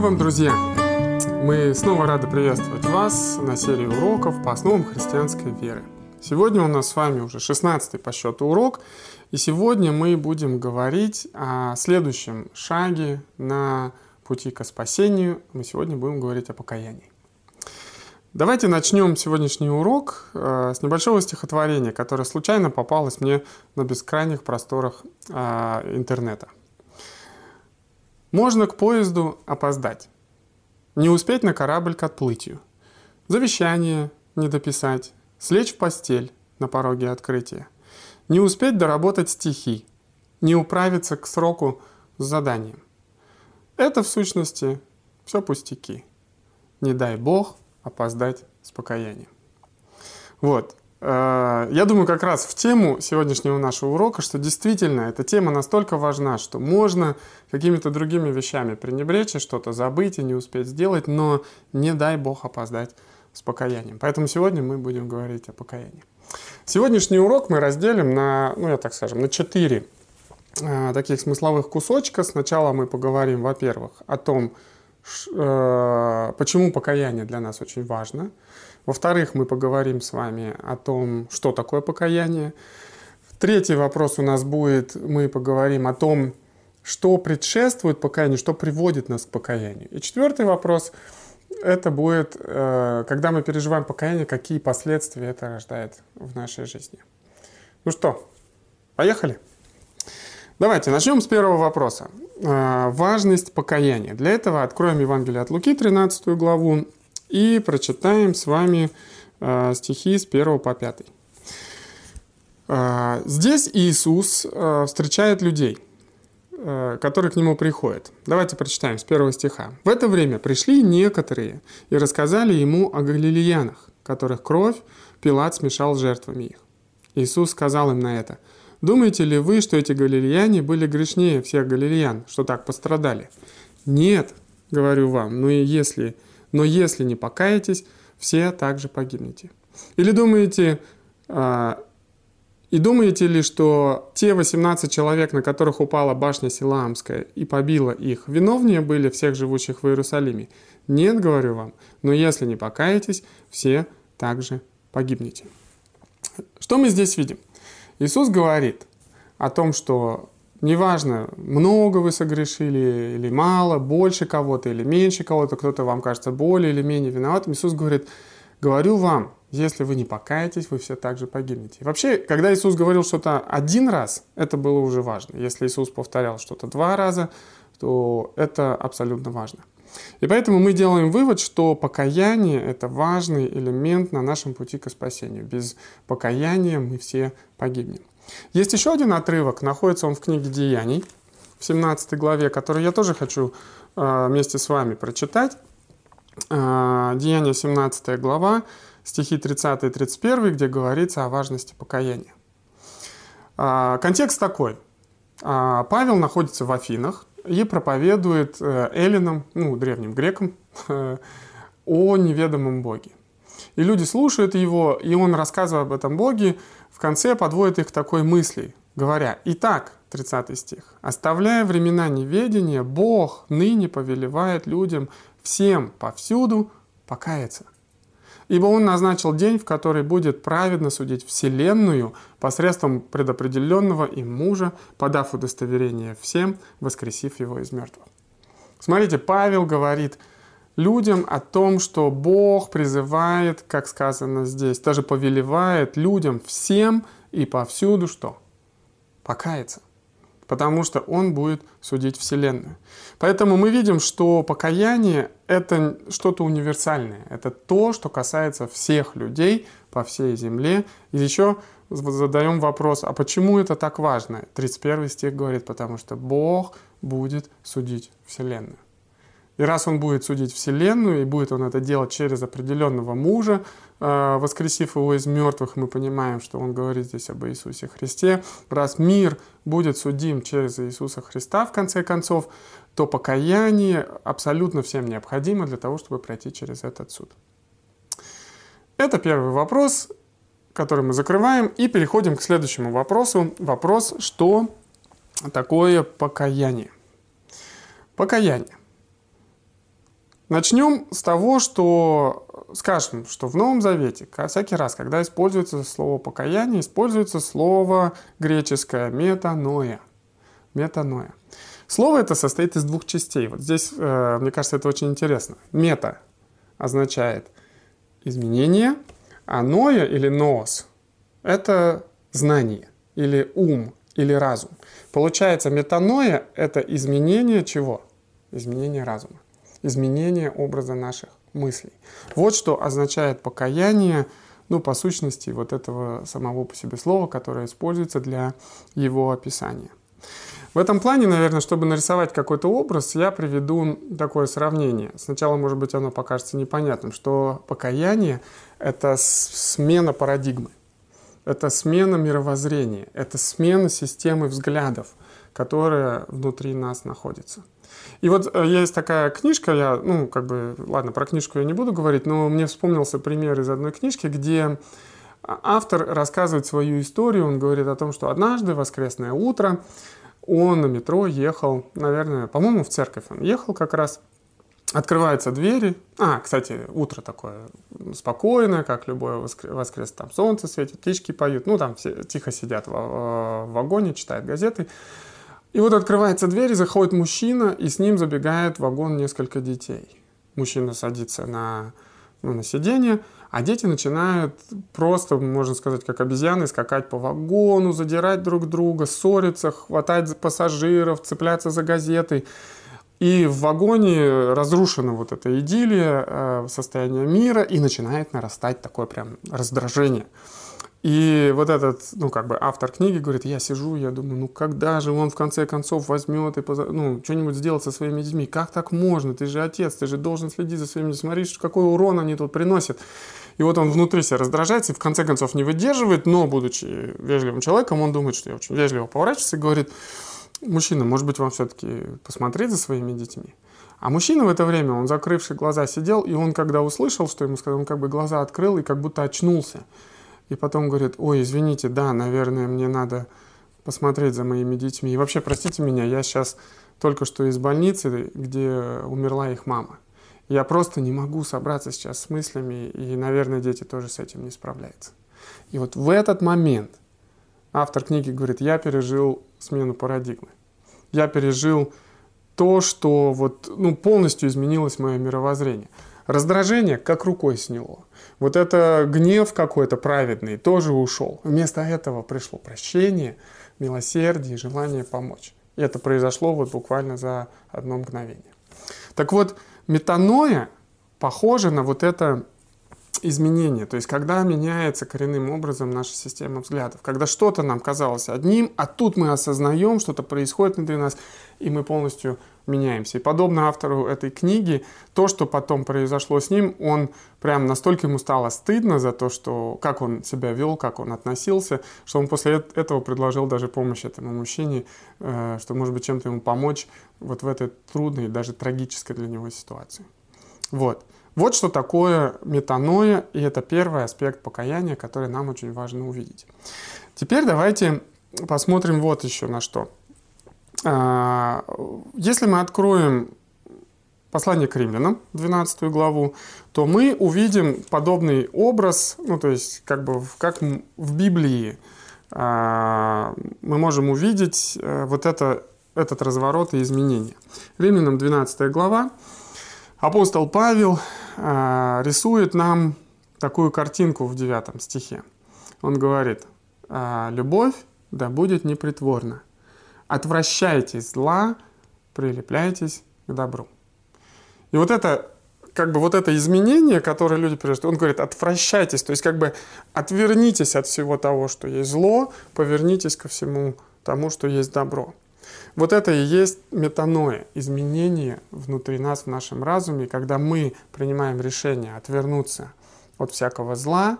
Вам, друзья! Мы снова рады приветствовать вас на серии уроков по основам христианской веры. Сегодня у нас с вами уже 16-й по счету урок, и сегодня мы будем говорить о следующем шаге на пути к спасению. Мы сегодня будем говорить о покаянии. Давайте начнем сегодняшний урок э, с небольшого стихотворения, которое случайно попалось мне на бескрайних просторах э, интернета. Можно к поезду опоздать, не успеть на корабль к отплытию, завещание не дописать, слечь в постель на пороге открытия, не успеть доработать стихи, не управиться к сроку с заданием. Это в сущности все пустяки. Не дай Бог опоздать с покаянием. Вот. Э, я думаю, как раз в тему сегодняшнего нашего урока, что действительно эта тема настолько важна, что можно какими-то другими вещами пренебречь и что-то забыть и не успеть сделать, но не дай Бог опоздать с покаянием. Поэтому сегодня мы будем говорить о покаянии. Сегодняшний урок мы разделим на, ну я так скажем, на четыре э, таких смысловых кусочка. Сначала мы поговорим, во-первых, о том, э, почему покаяние для нас очень важно – во-вторых, мы поговорим с вами о том, что такое покаяние. Третий вопрос у нас будет, мы поговорим о том, что предшествует покаянию, что приводит нас к покаянию. И четвертый вопрос, это будет, э, когда мы переживаем покаяние, какие последствия это рождает в нашей жизни. Ну что, поехали? Давайте начнем с первого вопроса. Э, важность покаяния. Для этого откроем Евангелие от Луки, 13 главу, и прочитаем с вами э, стихи с 1 по 5. Э, здесь Иисус э, встречает людей, э, которые к Нему приходят. Давайте прочитаем с первого стиха. «В это время пришли некоторые и рассказали Ему о галилеянах, которых кровь Пилат смешал жертвами их. Иисус сказал им на это, «Думаете ли вы, что эти галилеяне были грешнее всех галилеян, что так пострадали? Нет, говорю вам, но и если но если не покаетесь, все также погибнете. Или думаете, э, и думаете ли, что те 18 человек, на которых упала башня Силаамская и побила их, виновнее были всех живущих в Иерусалиме? Нет, говорю вам, но если не покаетесь, все также погибнете. Что мы здесь видим? Иисус говорит о том, что Неважно, много вы согрешили или мало, больше кого-то или меньше кого-то, кто-то вам кажется более или менее виноватым. Иисус говорит, говорю вам, если вы не покаетесь, вы все так же погибнете. Вообще, когда Иисус говорил что-то один раз, это было уже важно. Если Иисус повторял что-то два раза, то это абсолютно важно. И поэтому мы делаем вывод, что покаяние – это важный элемент на нашем пути к спасению. Без покаяния мы все погибнем. Есть еще один отрывок, находится он в книге «Деяний», в 17 главе, который я тоже хочу э, вместе с вами прочитать. Э, Деяния, 17 глава, стихи 30 и 31, где говорится о важности покаяния. Э, контекст такой. Павел находится в Афинах и проповедует эллинам, ну, древним грекам, о неведомом Боге. И люди слушают его, и он, рассказывая об этом Боге, в конце подводит их такой мысли, говоря, «Итак, 30 стих, оставляя времена неведения, Бог ныне повелевает людям всем повсюду покаяться. Ибо Он назначил день, в который будет праведно судить Вселенную посредством предопределенного им мужа, подав удостоверение всем, воскресив его из мертвых. Смотрите, Павел говорит – людям о том, что Бог призывает, как сказано здесь, даже повелевает людям всем и повсюду что? Покаяться. Потому что Он будет судить Вселенную. Поэтому мы видим, что покаяние – это что-то универсальное. Это то, что касается всех людей по всей земле. И еще задаем вопрос, а почему это так важно? 31 стих говорит, потому что Бог будет судить Вселенную. И раз он будет судить Вселенную, и будет он это делать через определенного мужа, э, воскресив его из мертвых, мы понимаем, что он говорит здесь об Иисусе Христе. Раз мир будет судим через Иисуса Христа, в конце концов, то покаяние абсолютно всем необходимо для того, чтобы пройти через этот суд. Это первый вопрос, который мы закрываем, и переходим к следующему вопросу. Вопрос, что такое покаяние? Покаяние. Начнем с того, что скажем, что в Новом Завете всякий раз, когда используется слово покаяние, используется слово греческое метаноя. Метаноя. Слово это состоит из двух частей. Вот здесь, э, мне кажется, это очень интересно. Мета означает изменение, а ноя или ноос – это знание, или ум, или разум. Получается, метаноя – это изменение чего? Изменение разума изменение образа наших мыслей. Вот что означает покаяние, ну, по сущности, вот этого самого по себе слова, которое используется для его описания. В этом плане, наверное, чтобы нарисовать какой-то образ, я приведу такое сравнение. Сначала, может быть, оно покажется непонятным, что покаяние — это смена парадигмы, это смена мировоззрения, это смена системы взглядов, которая внутри нас находится. И вот э, есть такая книжка, я, ну, как бы, ладно, про книжку я не буду говорить, но мне вспомнился пример из одной книжки, где автор рассказывает свою историю, он говорит о том, что однажды, воскресное утро, он на метро ехал, наверное, по-моему, в церковь он ехал как раз, Открываются двери. А, кстати, утро такое спокойное, как любое воскрес. Там солнце светит, птички поют. Ну, там все тихо сидят в, в вагоне, читают газеты. И вот открывается дверь, заходит мужчина, и с ним забегает в вагон несколько детей. Мужчина садится на, ну, на сиденье, а дети начинают просто, можно сказать, как обезьяны, скакать по вагону, задирать друг друга, ссориться, хватать пассажиров, цепляться за газеты. И в вагоне разрушена вот эта идиллия, э, состояние мира, и начинает нарастать такое прям раздражение. И вот этот, ну, как бы автор книги говорит, я сижу, я думаю, ну, когда же он в конце концов возьмет и, поза... ну, что-нибудь сделать со своими детьми? Как так можно? Ты же отец, ты же должен следить за своими детьми. Смотри, какой урон они тут приносят. И вот он внутри себя раздражается и в конце концов не выдерживает, но, будучи вежливым человеком, он думает, что я очень вежливо поворачиваюсь и говорит, мужчина, может быть, вам все-таки посмотреть за своими детьми? А мужчина в это время, он закрывший глаза сидел, и он, когда услышал, что ему сказали, он как бы глаза открыл и как будто очнулся. И потом говорит, ой, извините, да, наверное, мне надо посмотреть за моими детьми. И вообще, простите меня, я сейчас только что из больницы, где умерла их мама. Я просто не могу собраться сейчас с мыслями, и, наверное, дети тоже с этим не справляются. И вот в этот момент автор книги говорит, я пережил смену парадигмы. Я пережил то, что вот, ну, полностью изменилось мое мировоззрение. Раздражение как рукой сняло. Вот это гнев какой-то праведный тоже ушел. Вместо этого пришло прощение, милосердие, желание помочь. И это произошло вот буквально за одно мгновение. Так вот, метаноя похожа на вот это изменение. То есть, когда меняется коренным образом наша система взглядов. Когда что-то нам казалось одним, а тут мы осознаем, что-то происходит внутри нас, и мы полностью меняемся. И подобно автору этой книги, то, что потом произошло с ним, он прям настолько ему стало стыдно за то, что как он себя вел, как он относился, что он после этого предложил даже помощь этому мужчине, э, что может быть чем-то ему помочь вот в этой трудной, даже трагической для него ситуации. Вот. Вот что такое метаноя, и это первый аспект покаяния, который нам очень важно увидеть. Теперь давайте посмотрим вот еще на что. А, если мы откроем послание к римлянам, 12 главу, то мы увидим подобный образ, ну то есть как бы как в Библии а, мы можем увидеть э, вот это, этот разворот и изменение. Римлянам 12 глава, апостол Павел а, рисует нам такую картинку в 9 стихе. Он говорит, любовь да будет непритворна, Отвращайтесь зла, прилепляйтесь к добру. И вот это как бы вот это изменение, которое люди переживают, он говорит, отвращайтесь, то есть как бы отвернитесь от всего того, что есть зло, повернитесь ко всему тому, что есть добро. Вот это и есть метаноя, изменение внутри нас, в нашем разуме, когда мы принимаем решение отвернуться от всякого зла,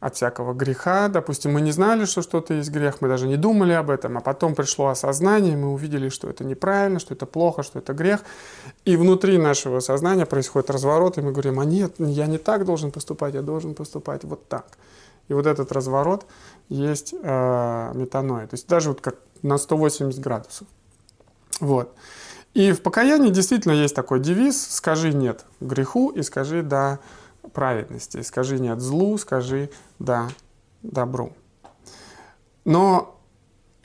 от всякого греха. Допустим, мы не знали, что что-то есть грех, мы даже не думали об этом, а потом пришло осознание, мы увидели, что это неправильно, что это плохо, что это грех. И внутри нашего сознания происходит разворот, и мы говорим, а нет, я не так должен поступать, я должен поступать вот так. И вот этот разворот есть э, метаноя, то есть даже вот как на 180 градусов. Вот. И в покаянии действительно есть такой девиз «скажи нет греху и скажи да праведности, скажи нет злу, скажи да добру». Но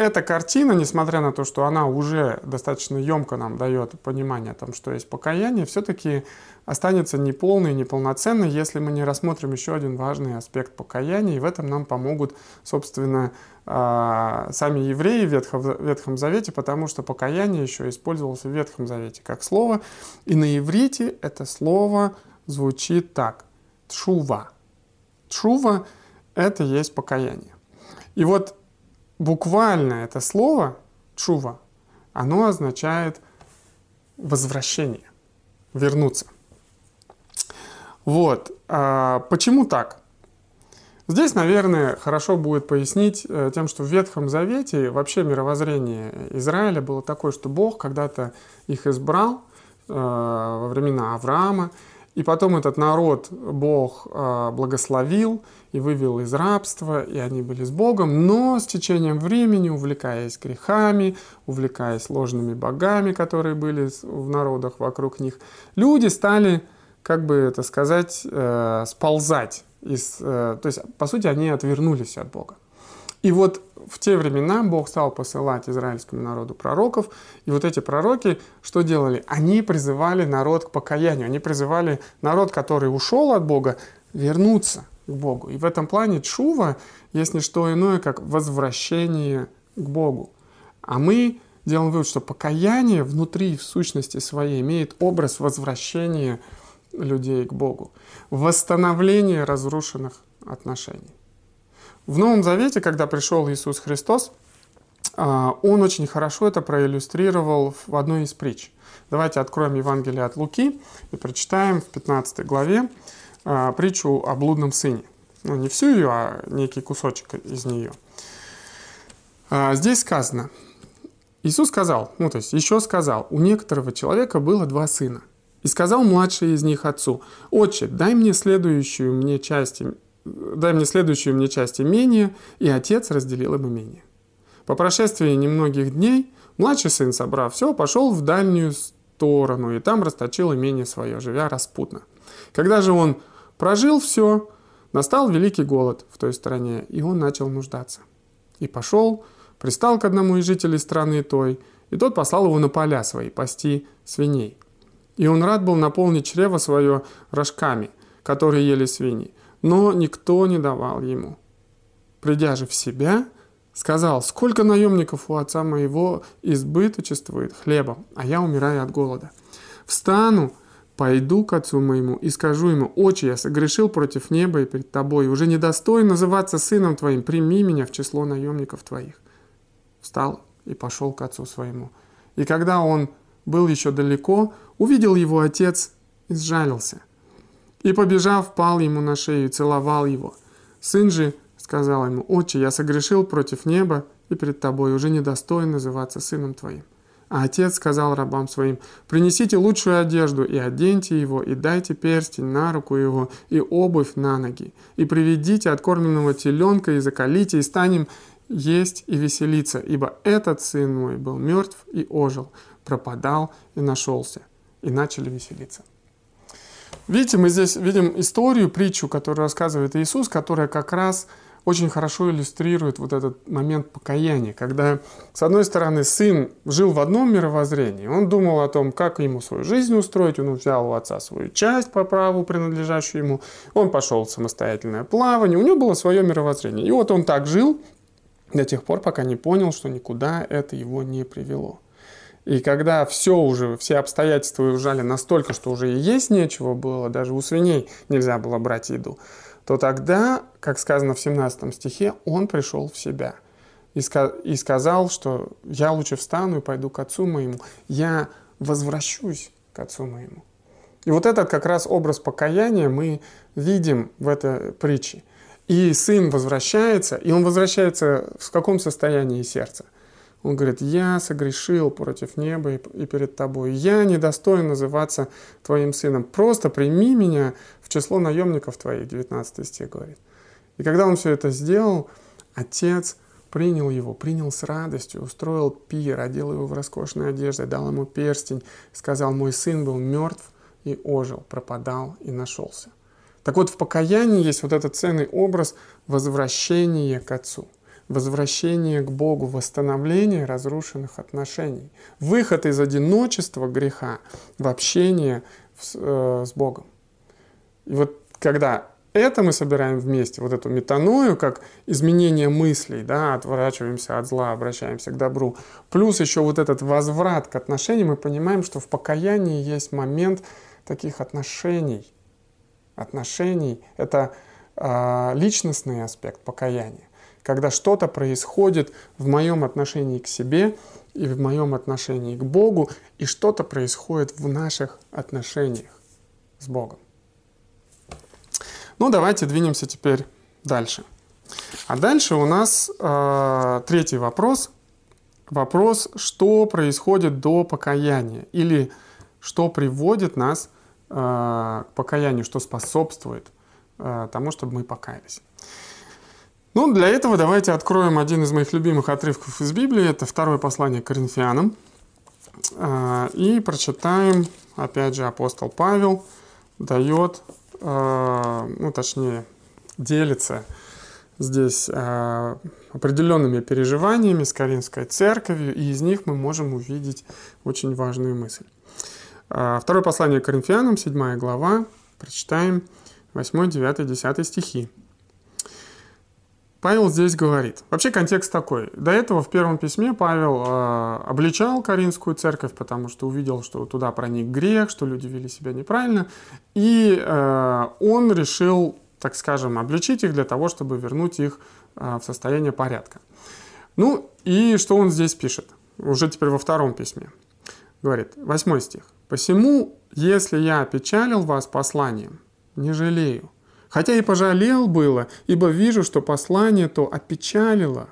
эта картина, несмотря на то, что она уже достаточно емко нам дает понимание о том, что есть покаяние, все-таки останется неполной, неполноценной, если мы не рассмотрим еще один важный аспект покаяния, и в этом нам помогут, собственно, а, сами евреи в Ветхом, Ветхом Завете, потому что покаяние еще использовалось в Ветхом Завете как слово, и на иврите это слово звучит так – тшува. Тшува – это есть покаяние. И вот буквально это слово чува, оно означает возвращение, вернуться. Вот. А почему так? Здесь, наверное, хорошо будет пояснить э, тем, что в Ветхом Завете вообще мировоззрение Израиля было такое, что Бог когда-то их избрал э, во времена Авраама, и потом этот народ Бог э, благословил и вывел из рабства, и они были с Богом, но с течением времени, увлекаясь грехами, увлекаясь ложными богами, которые были в народах вокруг них, люди стали, как бы это сказать, э, сползать. Из, э, то есть, по сути, они отвернулись от Бога. И вот в те времена Бог стал посылать израильскому народу пророков, и вот эти пророки что делали? Они призывали народ к покаянию, они призывали народ, который ушел от Бога, вернуться к Богу. И в этом плане чува есть не что иное, как возвращение к Богу. А мы делаем вывод, что покаяние внутри, в сущности своей, имеет образ возвращения людей к Богу, восстановления разрушенных отношений. В Новом Завете, когда пришел Иисус Христос, а, он очень хорошо это проиллюстрировал в одной из притч. Давайте откроем Евангелие от Луки и прочитаем в 15 главе а, притчу о блудном сыне. Ну, не всю ее, а некий кусочек из нее. А, здесь сказано, Иисус сказал, ну то есть еще сказал, у некоторого человека было два сына. И сказал младший из них отцу, «Отче, дай мне следующую мне часть дай мне следующую мне часть имения, и отец разделил им имение. По прошествии немногих дней младший сын, собрав все, пошел в дальнюю сторону и там расточил имение свое, живя распутно. Когда же он прожил все, настал великий голод в той стране, и он начал нуждаться. И пошел, пристал к одному из жителей страны той, и тот послал его на поля свои пасти свиней. И он рад был наполнить чрево свое рожками, которые ели свиньи но никто не давал ему. Придя же в себя, сказал, сколько наемников у отца моего избыточествует хлебом, а я умираю от голода. Встану, пойду к отцу моему и скажу ему, «Отче, я согрешил против неба и перед тобой, уже недостоин называться сыном твоим, прими меня в число наемников твоих». Встал и пошел к отцу своему. И когда он был еще далеко, увидел его отец и сжалился – и, побежав, пал ему на шею и целовал его. Сын же сказал ему, «Отче, я согрешил против неба и перед тобой, уже недостоин называться сыном твоим». А отец сказал рабам своим, «Принесите лучшую одежду и оденьте его, и дайте перстень на руку его, и обувь на ноги, и приведите откормленного теленка, и закалите, и станем есть и веселиться, ибо этот сын мой был мертв и ожил, пропадал и нашелся». И начали веселиться. Видите, мы здесь видим историю, притчу, которую рассказывает Иисус, которая как раз очень хорошо иллюстрирует вот этот момент покаяния, когда, с одной стороны, сын жил в одном мировоззрении, он думал о том, как ему свою жизнь устроить, он взял у отца свою часть по праву, принадлежащую ему, он пошел в самостоятельное плавание, у него было свое мировоззрение. И вот он так жил до тех пор, пока не понял, что никуда это его не привело. И когда все уже, все обстоятельства ужали настолько, что уже и есть нечего было, даже у свиней нельзя было брать еду, то тогда, как сказано в 17 стихе, он пришел в себя и, сказал, что я лучше встану и пойду к отцу моему, я возвращусь к отцу моему. И вот этот как раз образ покаяния мы видим в этой притче. И сын возвращается, и он возвращается в каком состоянии сердца – он говорит, я согрешил против неба и перед тобой. Я недостоин называться твоим сыном. Просто прими меня в число наемников твоих, 19 стих говорит. И когда он все это сделал, отец принял его, принял с радостью, устроил пир, одел его в роскошную одежду, дал ему перстень, сказал, мой сын был мертв и ожил, пропадал и нашелся. Так вот, в покаянии есть вот этот ценный образ возвращения к Отцу, возвращения к Богу, восстановление разрушенных отношений, выход из одиночества греха в общение с, э, с Богом. И вот когда это мы собираем вместе, вот эту метаною, как изменение мыслей, да, отворачиваемся от зла, обращаемся к добру, плюс еще вот этот возврат к отношениям, мы понимаем, что в покаянии есть момент таких отношений. Отношений — это э, личностный аспект покаяния, когда что-то происходит в моем отношении к себе и в моем отношении к Богу, и что-то происходит в наших отношениях с Богом. Ну, давайте двинемся теперь дальше. А дальше у нас э, третий вопрос. Вопрос, что происходит до покаяния или что приводит нас э, к покаянию, что способствует э, тому, чтобы мы покаялись. Ну, для этого давайте откроем один из моих любимых отрывков из Библии. Это второе послание к Коринфянам. Э, и прочитаем, опять же, апостол Павел дает а, ну точнее, делится здесь а, определенными переживаниями с Каринской церковью, и из них мы можем увидеть очень важную мысль. А, второе послание к Коринфянам, 7 глава, прочитаем 8, 9, 10 стихи. Павел здесь говорит. Вообще контекст такой. До этого в первом письме Павел э, обличал Каринскую церковь, потому что увидел, что туда проник грех, что люди вели себя неправильно. И э, он решил, так скажем, обличить их для того, чтобы вернуть их э, в состояние порядка. Ну и что он здесь пишет? Уже теперь во втором письме. Говорит, восьмой стих. «Посему, если я опечалил вас посланием, не жалею, Хотя и пожалел было, ибо вижу, что послание то опечалило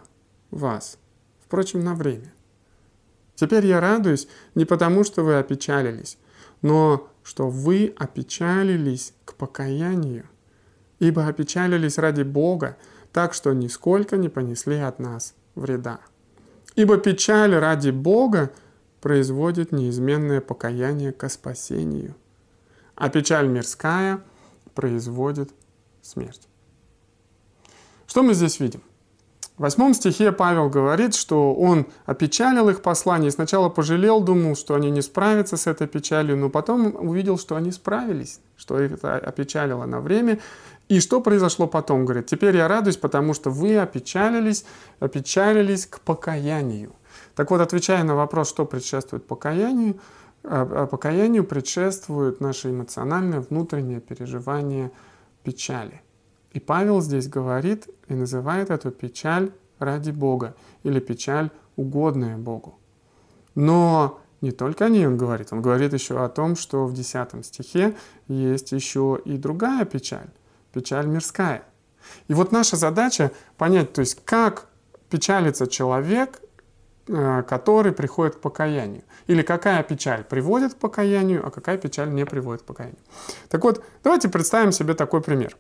вас, впрочем, на время. Теперь я радуюсь не потому, что вы опечалились, но что вы опечалились к покаянию, ибо опечалились ради Бога, так что нисколько не понесли от нас вреда. Ибо печаль ради Бога производит неизменное покаяние ко спасению, а печаль мирская производит смерть. Что мы здесь видим? В восьмом стихе Павел говорит, что он опечалил их послание. Сначала пожалел, думал, что они не справятся с этой печалью, но потом увидел, что они справились, что их это опечалило на время. И что произошло потом? Говорит, теперь я радуюсь, потому что вы опечалились, опечалились к покаянию. Так вот, отвечая на вопрос, что предшествует покаянию, а, а покаянию предшествует наше эмоциональное внутреннее переживание – печали. И Павел здесь говорит и называет эту печаль ради Бога или печаль угодная Богу. Но не только о ней он говорит, он говорит еще о том, что в 10 стихе есть еще и другая печаль, печаль мирская. И вот наша задача понять, то есть как печалится человек, который приходит к покаянию. Или какая печаль приводит к покаянию, а какая печаль не приводит к покаянию. Так вот, давайте представим себе такой пример.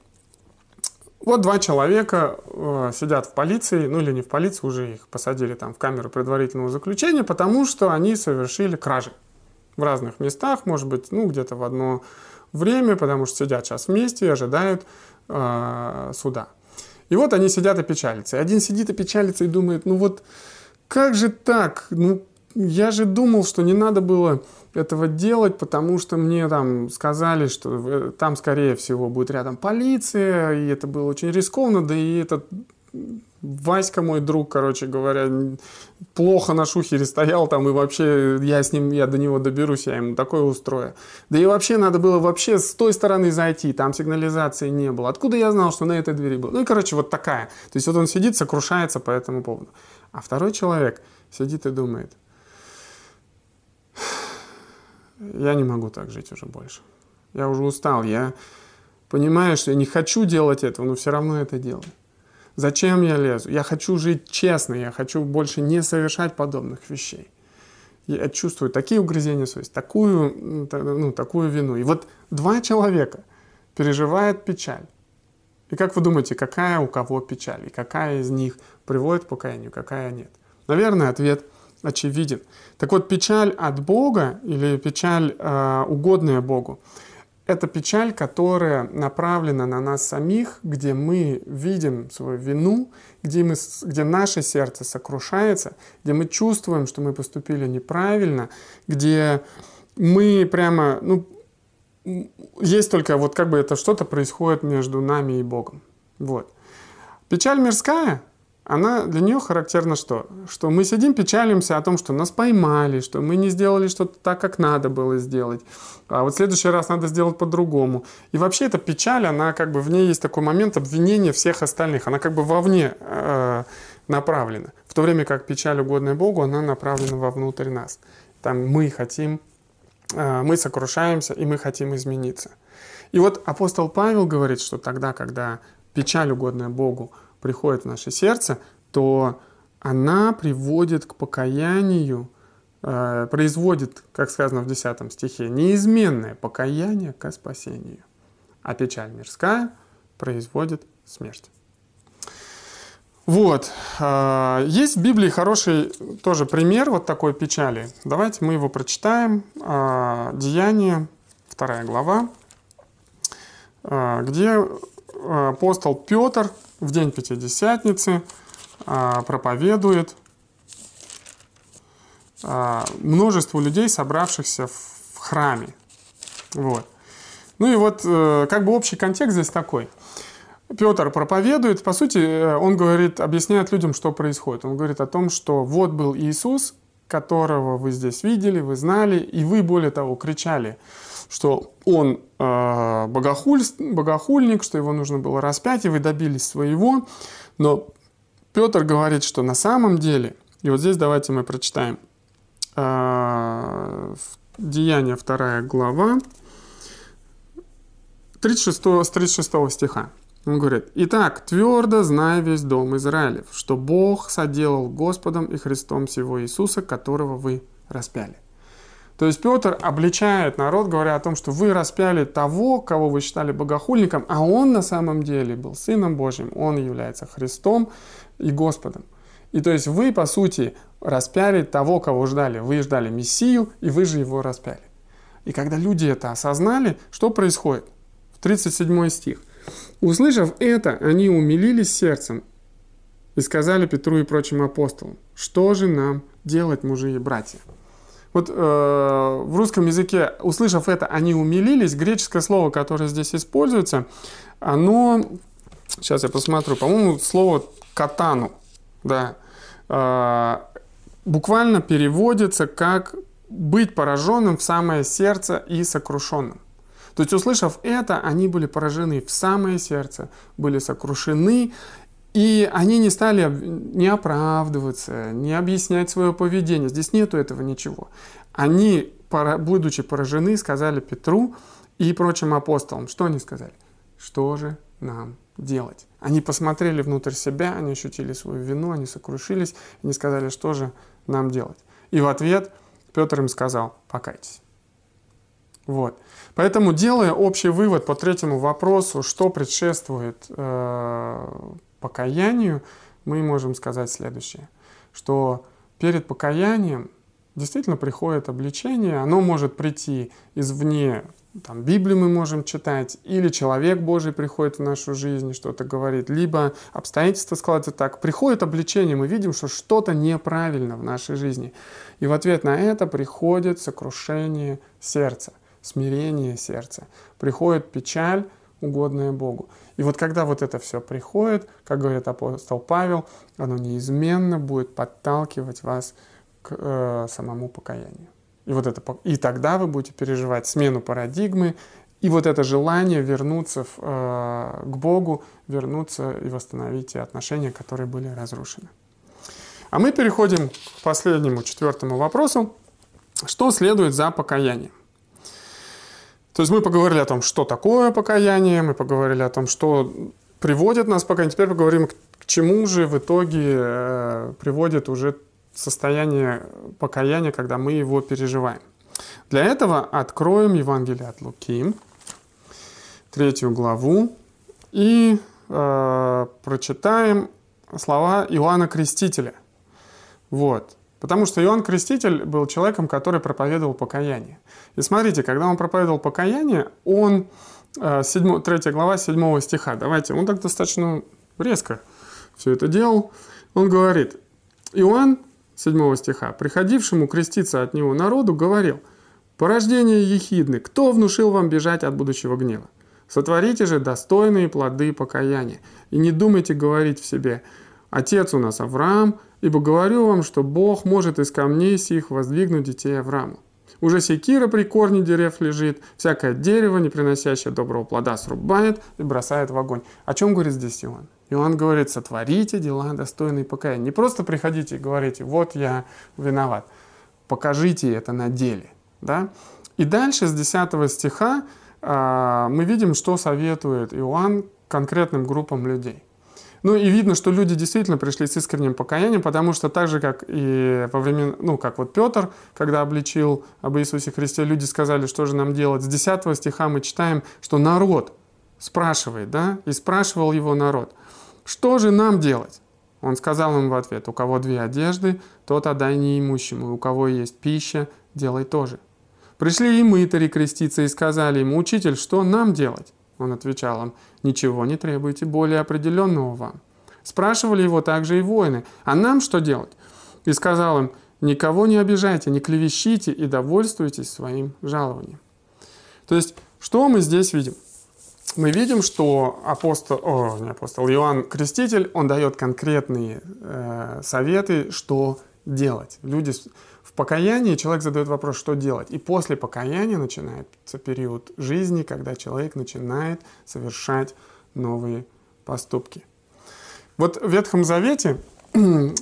Вот два человека э, сидят в полиции, ну или не в полиции, уже их посадили там в камеру предварительного заключения, потому что они совершили кражи в разных местах, может быть, ну где-то в одно время, потому что сидят сейчас вместе и ожидают э, суда. И вот они сидят и печалятся. И один сидит и печалится и думает, ну вот как же так? Ну я же думал, что не надо было этого делать, потому что мне там сказали, что э, там, скорее всего, будет рядом полиция, и это было очень рискованно, да и этот Васька, мой друг, короче говоря, плохо на шухере стоял там, и вообще я с ним, я до него доберусь, я ему такое устрою. Да и вообще надо было вообще с той стороны зайти, там сигнализации не было. Откуда я знал, что на этой двери было? Ну и, короче, вот такая. То есть вот он сидит, сокрушается по этому поводу. А второй человек сидит и думает – я не могу так жить уже больше. Я уже устал, я понимаю, что я не хочу делать этого, но все равно это делаю. Зачем я лезу? Я хочу жить честно, я хочу больше не совершать подобных вещей. Я чувствую такие угрызения совести, такую, ну, такую вину. И вот два человека переживают печаль. И как вы думаете, какая у кого печаль? И какая из них приводит к покаянию, какая нет? Наверное, ответ очевиден. Так вот, печаль от Бога или печаль, э, угодная Богу, это печаль, которая направлена на нас самих, где мы видим свою вину, где, мы, где наше сердце сокрушается, где мы чувствуем, что мы поступили неправильно, где мы прямо, ну, есть только вот как бы это что-то происходит между нами и Богом. Вот. Печаль мирская, она для нее характерна что? Что мы сидим, печалимся о том, что нас поймали, что мы не сделали что-то так, как надо было сделать. А вот в следующий раз надо сделать по-другому. И вообще эта печаль, она как бы в ней есть такой момент обвинения всех остальных. Она как бы вовне э, направлена. В то время как печаль, угодная Богу, она направлена вовнутрь нас. Там мы хотим мы сокрушаемся, и мы хотим измениться. И вот апостол Павел говорит, что тогда, когда печаль, угодная Богу, приходит в наше сердце, то она приводит к покаянию, э, производит, как сказано в 10 стихе, неизменное покаяние к спасению. А печаль мирская производит смерть. Вот. А, есть в Библии хороший тоже пример вот такой печали. Давайте мы его прочитаем. А, Деяние, вторая глава, а, где апостол Петр в день Пятидесятницы проповедует множеству людей, собравшихся в храме. Вот. Ну и вот э, как бы общий контекст здесь такой – Петр проповедует, по сути, э, он говорит, объясняет людям, что происходит. Он говорит о том, что вот был Иисус, которого вы здесь видели, вы знали, и вы, более того, кричали, что он э, богохуль, богохульник, что его нужно было распять, и вы добились своего. Но Петр говорит, что на самом деле, и вот здесь давайте мы прочитаем э, Деяние 2 глава, 36, с 36 стиха. Он говорит, «Итак, твердо зная весь дом Израилев, что Бог соделал Господом и Христом всего Иисуса, которого вы распяли». То есть Петр обличает народ, говоря о том, что вы распяли того, кого вы считали богохульником, а он на самом деле был Сыном Божьим, он является Христом и Господом. И то есть вы, по сути, распяли того, кого ждали. Вы ждали Мессию, и вы же его распяли. И когда люди это осознали, что происходит? В 37 стих. Услышав это, они умилились сердцем и сказали Петру и прочим апостолам, что же нам делать, мужи и братья? Вот э, в русском языке, услышав это, они умилились. Греческое слово, которое здесь используется, оно, сейчас я посмотрю, по-моему, слово катану, да, э, буквально переводится как быть пораженным в самое сердце и сокрушенным. То есть, услышав это, они были поражены в самое сердце, были сокрушены, и они не стали не оправдываться, не объяснять свое поведение. Здесь нету этого ничего. Они, будучи поражены, сказали Петру и прочим апостолам. Что они сказали? Что же нам делать? Они посмотрели внутрь себя, они ощутили свою вину, они сокрушились, они сказали, что же нам делать? И в ответ Петр им сказал, покайтесь. Вот. Поэтому, делая общий вывод по третьему вопросу, что предшествует э, покаянию, мы можем сказать следующее, что перед покаянием действительно приходит обличение, оно может прийти извне, там, Библию мы можем читать, или человек Божий приходит в нашу жизнь, что-то говорит, либо обстоятельства складываются так. Приходит обличение, мы видим, что что-то неправильно в нашей жизни. И в ответ на это приходит сокрушение сердца смирение сердца, приходит печаль, угодная Богу. И вот когда вот это все приходит, как говорит апостол Павел, оно неизменно будет подталкивать вас к э, самому покаянию. И, вот это, и тогда вы будете переживать смену парадигмы, и вот это желание вернуться в, э, к Богу, вернуться и восстановить те отношения, которые были разрушены. А мы переходим к последнему, четвертому вопросу. Что следует за покаянием? То есть мы поговорили о том, что такое покаяние, мы поговорили о том, что приводит нас к покаянию. Теперь поговорим, к чему же в итоге э, приводит уже состояние покаяния, когда мы его переживаем. Для этого откроем Евангелие от Луки, третью главу, и э, прочитаем слова Иоанна Крестителя. Вот. Потому что Иоанн Креститель был человеком, который проповедовал покаяние. И смотрите, когда он проповедовал покаяние, он, 7, 3 глава 7 стиха, давайте, он так достаточно резко все это делал. Он говорит, Иоанн, 7 стиха, приходившему креститься от него народу, говорил, «Порождение ехидны, кто внушил вам бежать от будущего гнева? Сотворите же достойные плоды покаяния, и не думайте говорить в себе, Отец у нас Авраам, ибо говорю вам, что Бог может из камней сих воздвигнуть детей Аврааму. Уже секира при корне дерев лежит, всякое дерево, не приносящее доброго плода, срубает и бросает в огонь. О чем говорит здесь Иоанн? Иоанн говорит, сотворите дела, достойные покаяния. Не просто приходите и говорите, вот я виноват. Покажите это на деле. Да? И дальше с 10 стиха э, мы видим, что советует Иоанн конкретным группам людей. Ну и видно, что люди действительно пришли с искренним покаянием, потому что так же, как и во время, ну как вот Петр, когда обличил об Иисусе Христе, люди сказали, что же нам делать. С 10 стиха мы читаем, что народ спрашивает, да, и спрашивал его народ, что же нам делать? Он сказал им в ответ, у кого две одежды, тот отдай неимущему, у кого есть пища, делай тоже. Пришли и мытари креститься и сказали ему, учитель, что нам делать? Он отвечал им, ничего не требуйте более определенного вам. Спрашивали его также и воины, а нам что делать? И сказал им, никого не обижайте, не клевещите и довольствуйтесь своим жалованием. То есть, что мы здесь видим? Мы видим, что апостол, о, не апостол, Иоанн Креститель, он дает конкретные э, советы, что делать. Люди в покаянии человек задает вопрос, что делать. И после покаяния начинается период жизни, когда человек начинает совершать новые поступки. Вот в Ветхом Завете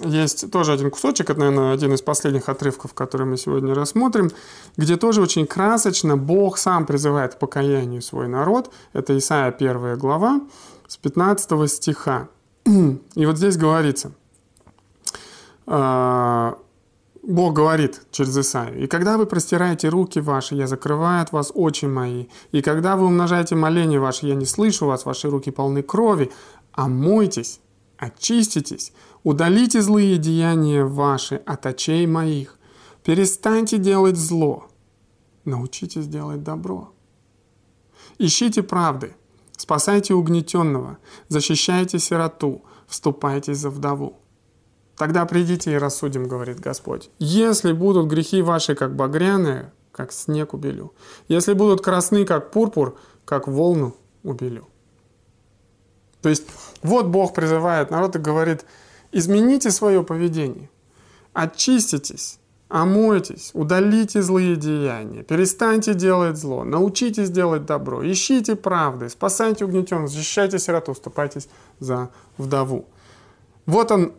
есть тоже один кусочек, это, наверное, один из последних отрывков, который мы сегодня рассмотрим, где тоже очень красочно Бог сам призывает к покаянию свой народ. Это Исаия 1 глава с 15 стиха. И вот здесь говорится, а, Бог говорит через Исаию, «И когда вы простираете руки ваши, я закрываю от вас очи мои, и когда вы умножаете моления ваши, я не слышу вас, ваши руки полны крови, омойтесь, очиститесь, удалите злые деяния ваши от очей моих, перестаньте делать зло, научитесь делать добро. Ищите правды, спасайте угнетенного, защищайте сироту, вступайтесь за вдову. Тогда придите и рассудим, говорит Господь. Если будут грехи ваши, как багряные, как снег убелю. Если будут красны, как пурпур, как волну убелю. То есть вот Бог призывает народ и говорит, измените свое поведение, очиститесь, омойтесь, удалите злые деяния, перестаньте делать зло, научитесь делать добро, ищите правды, спасайте угнетенных, защищайте сироту, вступайтесь за вдову. Вот он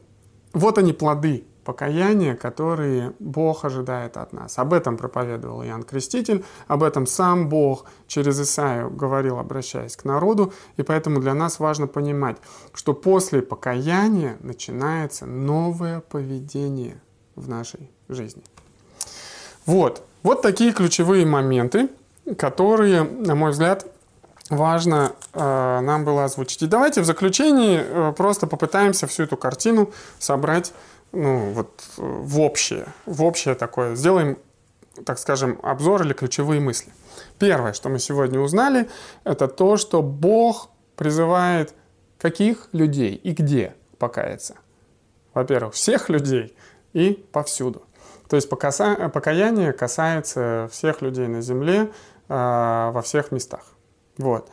вот они плоды покаяния, которые Бог ожидает от нас. Об этом проповедовал Иоанн Креститель, об этом сам Бог через Исаию говорил, обращаясь к народу, и поэтому для нас важно понимать, что после покаяния начинается новое поведение в нашей жизни. Вот, вот такие ключевые моменты, которые, на мой взгляд, важно э, нам было озвучить. И давайте в заключении э, просто попытаемся всю эту картину собрать ну, вот, в общее, в общее такое. Сделаем, так скажем, обзор или ключевые мысли. Первое, что мы сегодня узнали, это то, что Бог призывает каких людей и где покаяться. Во-первых, всех людей и повсюду. То есть покаяние касается всех людей на земле э, во всех местах. Вот.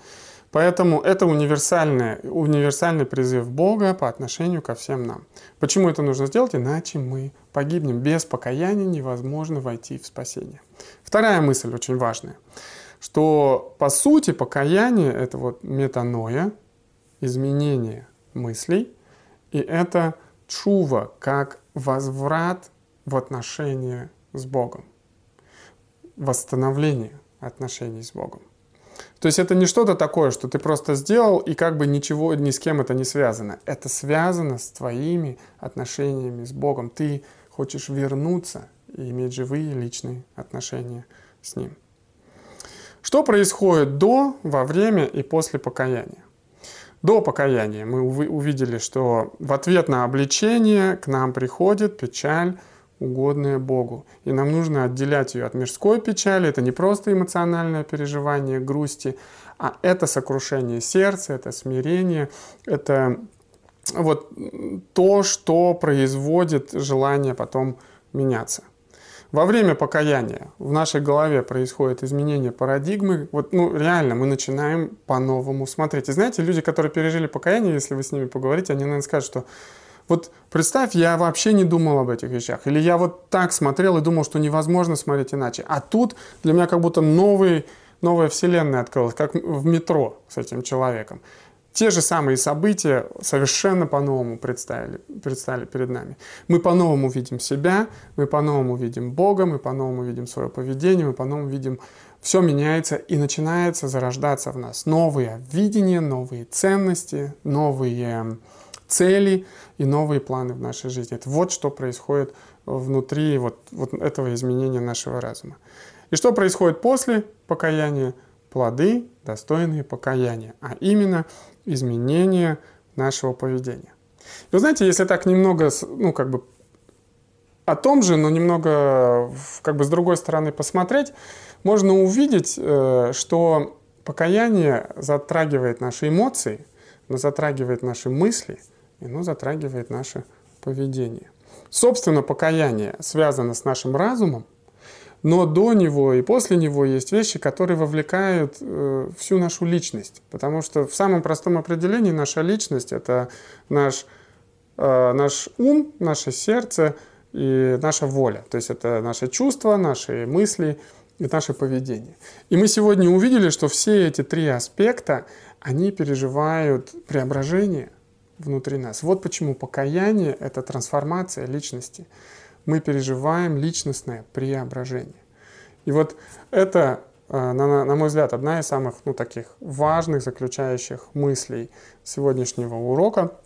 Поэтому это универсальный, универсальный призыв Бога по отношению ко всем нам. Почему это нужно сделать? Иначе мы погибнем. Без покаяния невозможно войти в спасение. Вторая мысль очень важная, что по сути покаяние – это вот метаноя, изменение мыслей, и это чува, как возврат в отношения с Богом, восстановление отношений с Богом. То есть это не что-то такое, что ты просто сделал, и как бы ничего ни с кем это не связано. Это связано с твоими отношениями с Богом. Ты хочешь вернуться и иметь живые личные отношения с Ним. Что происходит до, во время и после покаяния? До покаяния мы увидели, что в ответ на обличение к нам приходит печаль, угодная Богу. И нам нужно отделять ее от мирской печали. Это не просто эмоциональное переживание грусти, а это сокрушение сердца, это смирение, это вот то, что производит желание потом меняться. Во время покаяния в нашей голове происходит изменение парадигмы. Вот, ну, реально, мы начинаем по-новому смотреть. И знаете, люди, которые пережили покаяние, если вы с ними поговорите, они, наверное, скажут, что вот представь, я вообще не думал об этих вещах. Или я вот так смотрел и думал, что невозможно смотреть иначе. А тут для меня как будто новый, новая вселенная открылась, как в метро с этим человеком. Те же самые события совершенно по-новому представили, представили перед нами. Мы по-новому видим себя, мы по-новому видим Бога, мы по-новому видим свое поведение, мы по-новому видим, все меняется и начинается зарождаться в нас новые видения, новые ценности, новые цели и новые планы в нашей жизни. Это вот что происходит внутри вот, вот этого изменения нашего разума. И что происходит после покаяния? Плоды, достойные покаяния, а именно изменение нашего поведения. Вы знаете, если так немного, ну, как бы о том же, но немного как бы с другой стороны посмотреть, можно увидеть, э, что покаяние затрагивает наши эмоции, но затрагивает наши мысли, и оно затрагивает наше поведение. Собственно, покаяние связано с нашим разумом, но до него и после него есть вещи, которые вовлекают э, всю нашу личность. Потому что в самом простом определении наша личность — это наш, э, наш ум, наше сердце и наша воля. То есть это наши чувства, наши мысли и наше поведение. И мы сегодня увидели, что все эти три аспекта, они переживают преображение внутри нас. Вот почему покаяние — это трансформация личности мы переживаем личностное преображение. И вот это, э, на, мой взгляд, одна из самых ну, таких важных заключающих мыслей сегодняшнего урока.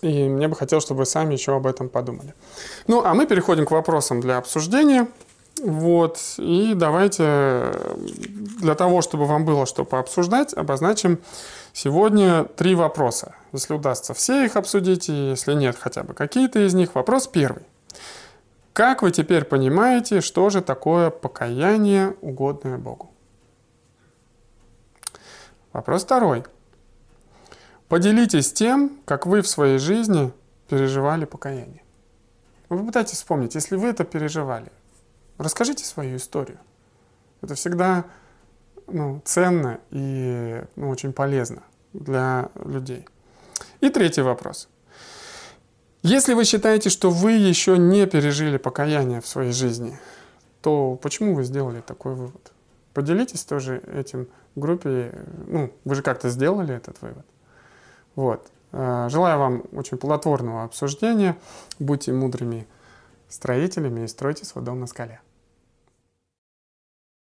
И мне бы хотелось, чтобы вы сами еще об этом подумали. Ну, а мы переходим к вопросам для обсуждения. Вот, и давайте для того, чтобы вам было что пообсуждать, обозначим сегодня три вопроса. Если удастся все их обсудить, и если нет хотя бы какие-то из них. Вопрос первый. Как вы теперь понимаете, что же такое покаяние, угодное Богу? Вопрос второй. Поделитесь тем, как вы в своей жизни переживали покаяние. Вы попытайтесь вспомнить, если вы это переживали, расскажите свою историю. Это всегда ну, ценно и ну, очень полезно для людей. И третий вопрос. Если вы считаете, что вы еще не пережили покаяние в своей жизни, то почему вы сделали такой вывод? Поделитесь тоже этим в группе. Ну, вы же как-то сделали этот вывод. Вот. Э, желаю вам очень плодотворного обсуждения. Будьте мудрыми строителями и стройте свой дом на скале.